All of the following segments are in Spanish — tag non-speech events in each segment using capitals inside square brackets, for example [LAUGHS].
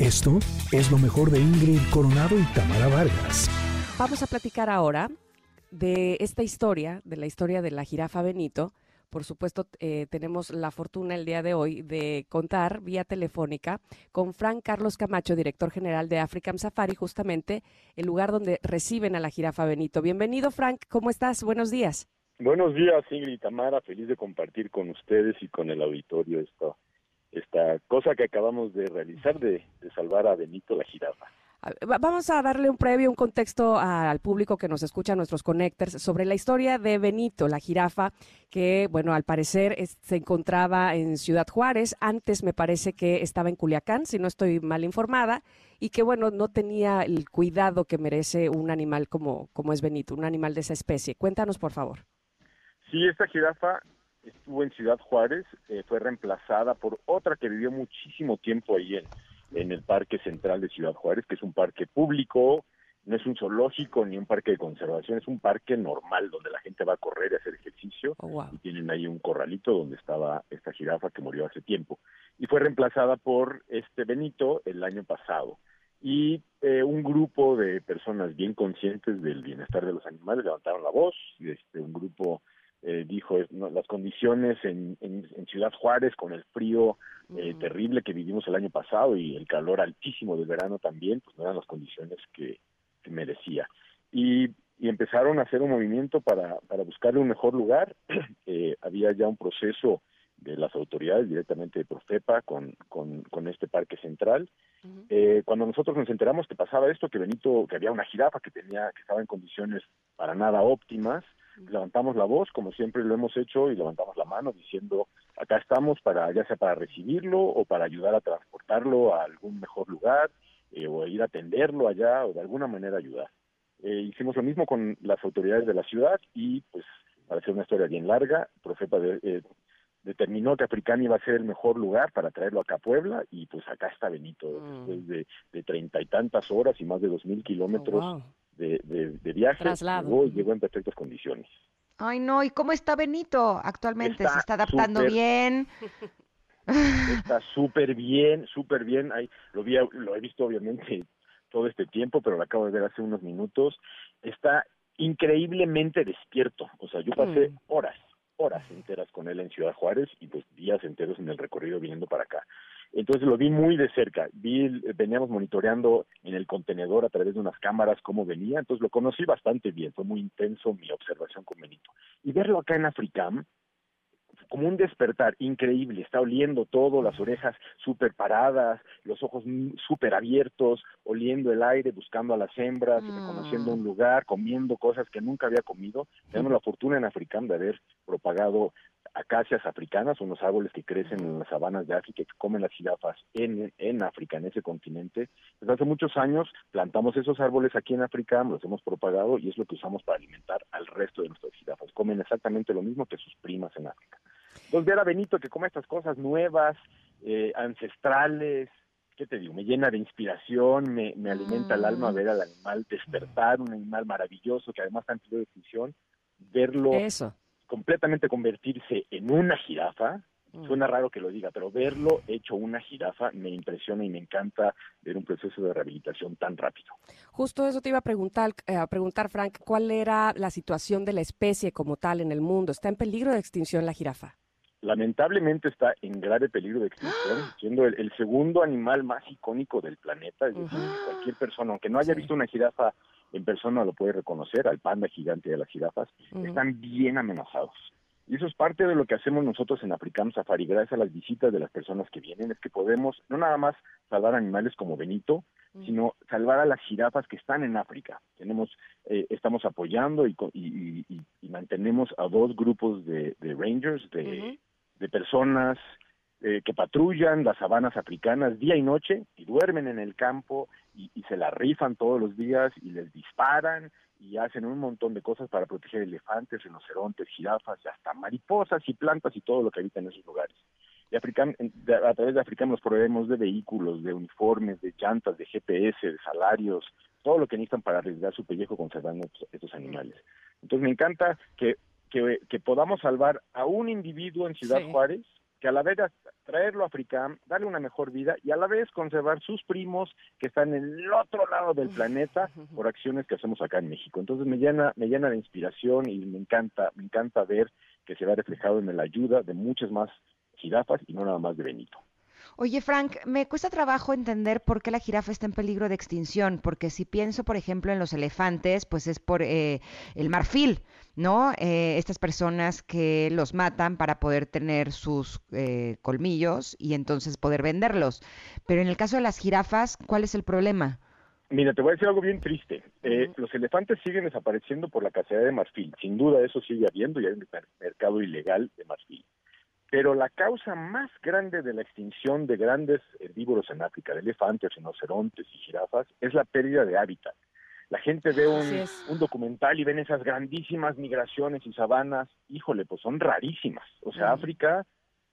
Esto es lo mejor de Ingrid Coronado y Tamara Vargas. Vamos a platicar ahora de esta historia, de la historia de la jirafa Benito. Por supuesto, eh, tenemos la fortuna el día de hoy de contar vía telefónica con Frank Carlos Camacho, director general de African Safari, justamente el lugar donde reciben a la jirafa Benito. Bienvenido, Frank. ¿Cómo estás? Buenos días. Buenos días, Ingrid y Tamara. Feliz de compartir con ustedes y con el auditorio esto esta cosa que acabamos de realizar de, salvar a Benito la jirafa. Vamos a darle un previo, un contexto al público que nos escucha, nuestros connectors, sobre la historia de Benito, la jirafa, que, bueno, al parecer se encontraba en Ciudad Juárez. Antes me parece que estaba en Culiacán, si no estoy mal informada, y que, bueno, no tenía el cuidado que merece un animal como, como es Benito, un animal de esa especie. Cuéntanos, por favor. Sí, esta jirafa estuvo en Ciudad Juárez, eh, fue reemplazada por otra que vivió muchísimo tiempo ahí en, en el Parque Central de Ciudad Juárez, que es un parque público, no es un zoológico ni un parque de conservación, es un parque normal donde la gente va a correr y hacer ejercicio. Oh, y tienen ahí un corralito donde estaba esta jirafa que murió hace tiempo. Y fue reemplazada por este Benito el año pasado. Y eh, un grupo de personas bien conscientes del bienestar de los animales levantaron la voz, este, un grupo eh, dijo las condiciones en, en, Ciudad Juárez con el frío eh, terrible que vivimos el año pasado y el calor altísimo del verano también, pues no eran las condiciones que, merecía. Y, y, empezaron a hacer un movimiento para, para buscarle un mejor lugar. [CLEARS THROAT] Eh, había ya un proceso de las autoridades directamente de Profepa con, con, con este parque central. eh, cuando nosotros nos enteramos que pasaba esto, que Benito, que había una jirafa que tenía, que estaba en condiciones para nada óptimas, levantamos la voz, como siempre lo hemos hecho, y levantamos la mano diciendo, acá estamos para, ya sea para recibirlo o para ayudar a transportarlo a algún mejor lugar, eh, o ir a atenderlo allá, o de alguna manera ayudar. Eh, hicimos lo mismo con las autoridades de la ciudad y, pues, para hacer una historia bien larga, Profepa eh, determinó que Africán iba a ser el mejor lugar para traerlo acá a Puebla y pues acá está Benito, mm. después de treinta y tantas horas y más de dos mil kilómetros oh, de, de, viaje, llegó, llegó en perfectas condiciones. Ay, no, ¿y cómo está Benito actualmente? ¿Se está adaptando bien? [LAUGHS] Está súper bien, súper bien. Ahí, lo, vi, lo he visto obviamente todo este tiempo, pero lo acabo de ver hace unos minutos. Está increíblemente despierto. O sea, yo pasé mm. horas, horas enteras con él en Ciudad Juárez y pues días enteros en el recorrido viniendo para acá. Entonces lo vi muy de cerca. Vi, veníamos monitoreando en el contenedor a través de unas cámaras cómo venía, entonces lo conocí bastante bien. Fue muy intenso mi observación con Benito. Y verlo acá en Africam, como un despertar increíble, está oliendo todo, las orejas súper paradas, los ojos súper abiertos, oliendo el aire, buscando a las hembras, mm. reconociendo un lugar, comiendo cosas que nunca había comido. Tenemos la fortuna en Africam de haber propagado acacias africanas, unos árboles que crecen en las sabanas de África y que comen las jirafas en, en África, en ese continente. Desde hace muchos años plantamos esos árboles aquí en África, los hemos propagado y es lo que usamos para alimentar al resto de nuestras jirafas. Comen exactamente lo mismo que sus primas en África. Entonces ver a Benito que come estas cosas nuevas, eh, ancestrales, ¿qué te digo? Me llena de inspiración, me, me alimenta el alma mm. ver al animal despertar, un animal maravilloso que además está en de extinción, verlo Eso completamente convertirse en una jirafa, mm. suena raro que lo diga, pero verlo hecho una jirafa me impresiona y me encanta ver un proceso de rehabilitación tan rápido. Justo eso te iba a preguntar, eh, a preguntar Frank, ¿cuál era la situación de la especie como tal en el mundo? ¿Está en peligro de extinción la jirafa? Lamentablemente está en grave peligro de extinción, siendo el, segundo animal más icónico del planeta. Es decir, cualquier persona, aunque no haya visto una jirafa en persona lo puede reconocer, al panda gigante de las jirafas, están bien amenazados. Y eso es parte de lo que hacemos nosotros en African Safari, gracias a las visitas de las personas que vienen, es que podemos no nada más salvar animales como Benito, sino salvar a las jirafas que están en África. Tenemos, eh, estamos apoyando y, y, mantenemos a dos grupos de, rangers, de, de personas eh, que patrullan las sabanas africanas día y noche y duermen en el campo y, se la rifan todos los días y les disparan y hacen un montón de cosas para proteger elefantes, rinocerontes, jirafas, hasta mariposas y plantas y todo lo que habita en esos lugares. Y African, a través de African nos proveemos de vehículos, de uniformes, de llantas, de GPS, de salarios, todo lo que necesitan para arriesgar su pellejo conservando estos animales. Entonces me encanta que, que, podamos salvar a un individuo en Ciudad Juárez que a la vez traerlo a África, darle una mejor vida y a la vez conservar sus primos que están en el otro lado del planeta por acciones que hacemos acá en México. Entonces me llena, me llena de inspiración y me encanta, me encanta ver que se va reflejado en la ayuda de muchas más jirafas y no nada más de Benito. Oye, Frank, me cuesta trabajo entender por qué la jirafa está en peligro de extinción, porque si pienso, por ejemplo, en los elefantes, pues es por eh, el marfil, ¿no? Eh, estas personas que los matan para poder tener sus eh, colmillos y entonces poder venderlos. Pero en el caso de las jirafas, ¿cuál es el problema? Mira, te voy a decir algo bien triste. Los elefantes siguen desapareciendo por la cacería de marfil. Sin duda eso sigue habiendo y hay un mercado ilegal de marfil. Pero la causa más grande de la extinción de grandes herbívoros en África, de elefantes, rinocerontes y jirafas, es la pérdida de hábitat. La gente ve un, documental y ven esas grandísimas migraciones y sabanas, híjole, pues son rarísimas. O sea, África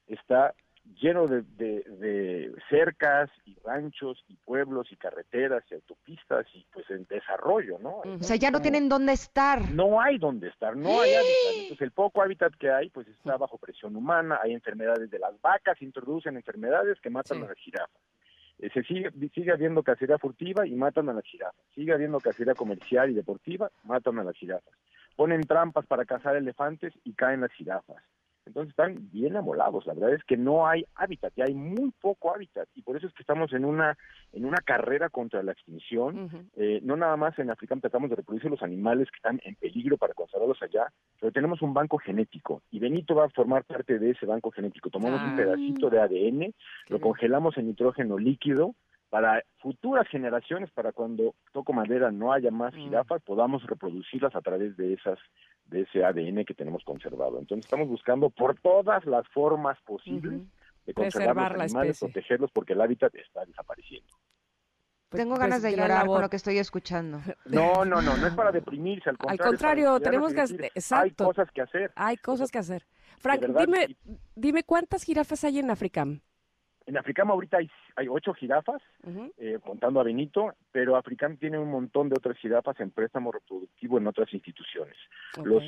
está lleno de, de, cercas y ranchos y pueblos y carreteras y autopistas y pues en desarrollo, ¿no? O sea, ya no tienen dónde estar. No hay dónde estar, no hay hábitat. Entonces el poco hábitat que hay pues está bajo presión humana, hay enfermedades de las vacas, introducen enfermedades que matan a las jirafas. Eh, se sigue, sigue habiendo cacería furtiva y matan a las jirafas. Sigue habiendo cacería comercial y deportiva, matan a las jirafas. Ponen trampas para cazar elefantes y caen las jirafas entonces están bien amolados. La verdad es que no hay hábitat, ya hay muy poco hábitat y por eso es que estamos en una en una carrera contra la extinción. Eh, no nada más en África tratamos de reproducir los animales que están en peligro para conservarlos allá, pero tenemos un banco genético y Benito va a formar parte de ese banco genético. Tomamos un ah. pedacito de ADN, lo congelamos en nitrógeno líquido para futuras generaciones, para cuando toco madera no haya más mm. jirafas, podamos reproducirlas a través de esas de ese ADN que tenemos conservado. Entonces estamos buscando por todas las formas posibles de conservar los animales, protegerlos porque el hábitat está desapareciendo. Pues, Tengo ganas pues, de llorar con lo que estoy escuchando. [LAUGHS] No, no, no, no es para deprimirse, al contrario. Al contrario, tenemos que, exacto. Hay cosas que hacer. Hay cosas que hacer. Frank, dime, dime cuántas jirafas hay en África. En Africam ahorita hay, hay ocho jirafas, eh, contando a Benito, pero Africam tiene un montón de otras jirafas en préstamo reproductivo en otras instituciones. Los,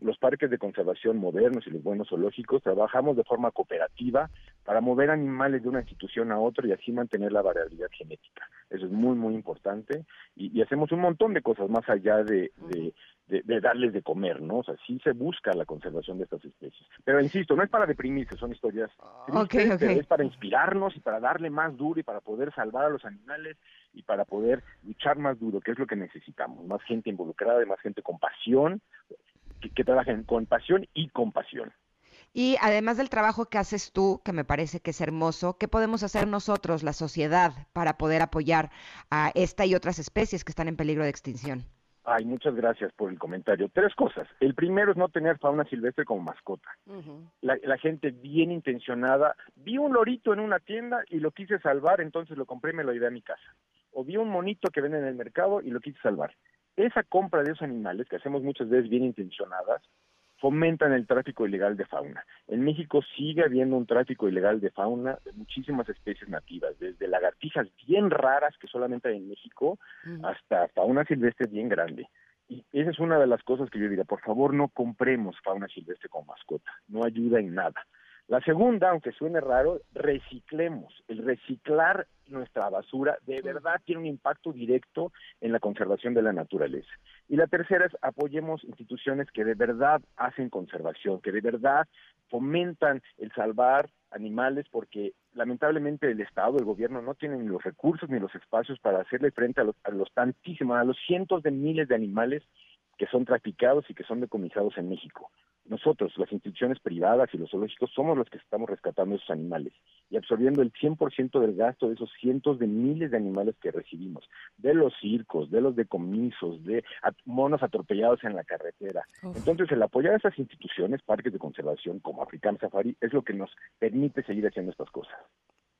los parques de conservación modernos y los buenos zoológicos trabajamos de forma cooperativa para mover animales de una institución a otra y así mantener la variabilidad genética. Eso es muy, muy importante y, hacemos un montón de cosas más allá de, de, darles de comer, ¿no? O sea, sí se busca la conservación de estas especies. Pero insisto, no es para deprimirse, son historias ah, es para inspirarnos y para darle más duro y para poder salvar a los animales y para poder luchar más duro, que es lo que necesitamos. Más gente involucrada y más gente con pasión, que, que trabajen con pasión y compasión. Y además del trabajo que haces tú, que me parece que es hermoso, ¿qué podemos hacer nosotros, la sociedad, para poder apoyar a esta y otras especies que están en peligro de extinción? Ay, muchas gracias por el comentario. Tres cosas. El primero es no tener fauna silvestre como mascota. la, gente bien intencionada. Vi un lorito en una tienda y lo quise salvar, entonces lo compré y me lo llevé a mi casa. O vi un monito que venden en el mercado y lo quise salvar. Esa compra de esos animales, que hacemos muchas veces bien intencionadas, fomentan el tráfico ilegal de fauna. En México sigue habiendo un tráfico ilegal de fauna de muchísimas especies nativas, desde lagartijas bien raras que solamente hay en México hasta fauna silvestre bien grande. Y esa es una de las cosas que yo diría, por favor no compremos fauna silvestre como mascota, no ayuda en nada. La segunda, aunque suene raro, reciclemos. El reciclar nuestra basura de verdad tiene un impacto directo en la conservación de la naturaleza. Y la tercera es apoyemos instituciones que de verdad hacen conservación, que de verdad fomentan el salvar animales porque lamentablemente el Estado, el gobierno no tienen los recursos ni los espacios para hacerle frente a los, a los tantísimos, a los cientos de miles de animales que son traficados y que son decomisados en México. Nosotros, las instituciones privadas y los zoológicos, somos los que estamos rescatando esos animales y absorbiendo el 100% del gasto de esos cientos de miles de animales que recibimos, de los circos, de los decomisos, de monos atropellados en la carretera. Entonces, el apoyar a esas instituciones, parques de conservación como African Safari, es lo que nos permite seguir haciendo estas cosas.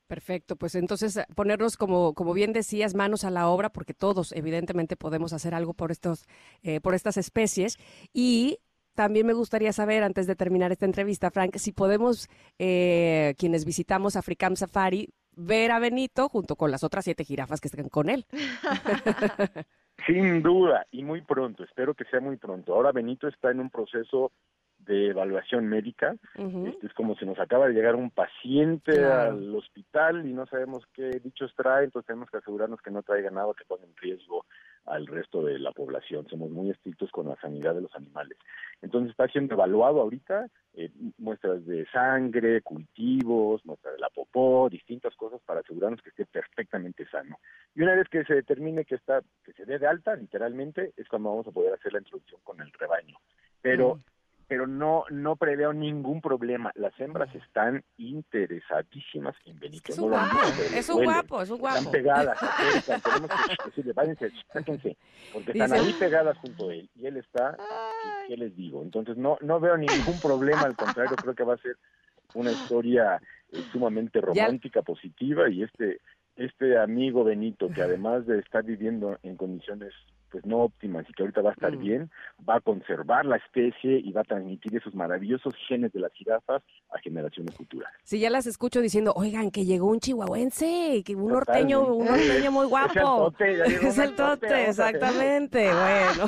Perfecto, pues entonces ponernos como, como bien decías, manos a la obra, porque todos evidentemente podemos hacer algo por estos, eh, por estas especies. Y también me gustaría saber, antes de terminar esta entrevista, Frank, si podemos, eh, quienes visitamos Africam Safari, ver a Benito junto con las otras siete jirafas que están con él. [LAUGHS] Sin duda, y muy pronto, espero que sea muy pronto. Ahora Benito está en un proceso de evaluación médica. este, es como si nos acaba de llegar un paciente al hospital y no sabemos qué dichos trae, entonces tenemos que asegurarnos que no traiga nada que ponga en riesgo al resto de la población. Somos muy estrictos con la sanidad de los animales. Entonces está siendo evaluado ahorita eh, muestras de sangre, cultivos, muestras de la popó, distintas cosas para asegurarnos que esté perfectamente sano. Y una vez que se determine que está, que se dé de alta, literalmente, es cuando vamos a poder hacer la introducción con el rebaño. Pero pero no no preveo ningún problema. Las hembras están interesadísimas en Benito. Es un guapo, es un guapo, es un guapo. Están pegadas, tenemos que decirle, váyanse, sáquense, porque están ahí pegadas junto a él y él está, ¿qué les digo? Entonces no no veo ningún problema, al contrario, creo que va a ser una historia eh, sumamente romántica, positiva y este este amigo Benito que además de estar viviendo en condiciones pues no óptimas y que ahorita va a estar mm. bien, va a conservar la especie y va a transmitir esos maravillosos genes de las jirafas a generaciones futuras. Sí, ya las escucho diciendo, oigan, que llegó un chihuahuense, que un norteño, un norteño muy guapo. [LAUGHS] Es el tote, [LAUGHS] exactamente, [LAUGHS] bueno.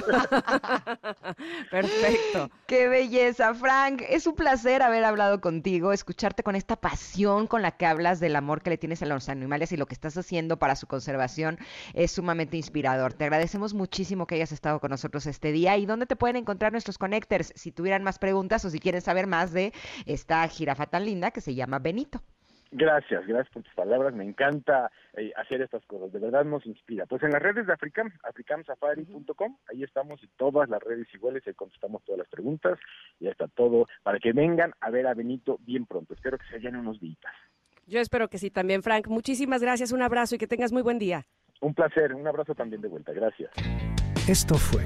Perfecto. Qué belleza, Frank. Es un placer haber hablado contigo, escucharte con esta pasión con la que hablas del amor que le tienes a los animales y lo que estás haciendo para su conservación es sumamente inspirador. Te agradecemos mucho muchísimo que hayas estado con nosotros este día. ¿Y dónde te pueden encontrar nuestros connectors si tuvieran más preguntas o si quieren saber más de esta jirafa tan linda que se llama Benito? Gracias, gracias por tus palabras. Me encanta eh, hacer estas cosas, de verdad nos inspira. Pues en las redes de Africam, africamsafari.com, ahí estamos en todas las redes iguales, ahí contestamos todas las preguntas, y está todo para que vengan a ver a Benito bien pronto. Espero que se hayan unos días. Yo espero que sí también, Frank. Muchísimas gracias, un abrazo y que tengas muy buen día. Un placer, un abrazo también de vuelta, gracias. Esto fue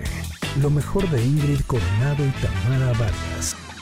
lo mejor de Ingrid Coronado y Tamara Vargas.